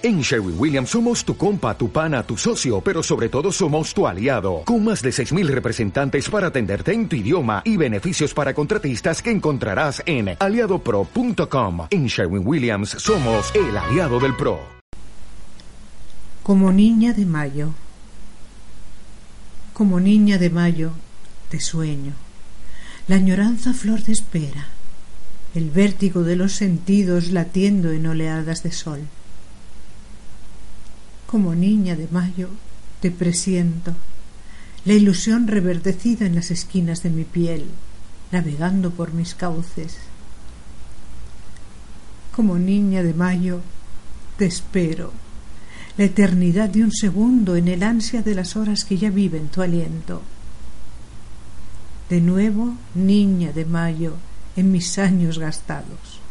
En Sherwin Williams somos tu compa, tu pana, tu socio, pero sobre todo somos tu aliado, con más de 6.000 representantes para atenderte en tu idioma y beneficios para contratistas que encontrarás en aliadopro.com. En Sherwin Williams somos el aliado del PRO. Como niña de mayo, como niña de mayo, te sueño, la añoranza flor de espera, el vértigo de los sentidos latiendo en oleadas de sol como niña de mayo, te presiento, la ilusión reverdecida en las esquinas de mi piel, navegando por mis cauces. Como niña de mayo, te espero, la eternidad de un segundo en el ansia de las horas que ya viven tu aliento. De nuevo, niña de mayo, en mis años gastados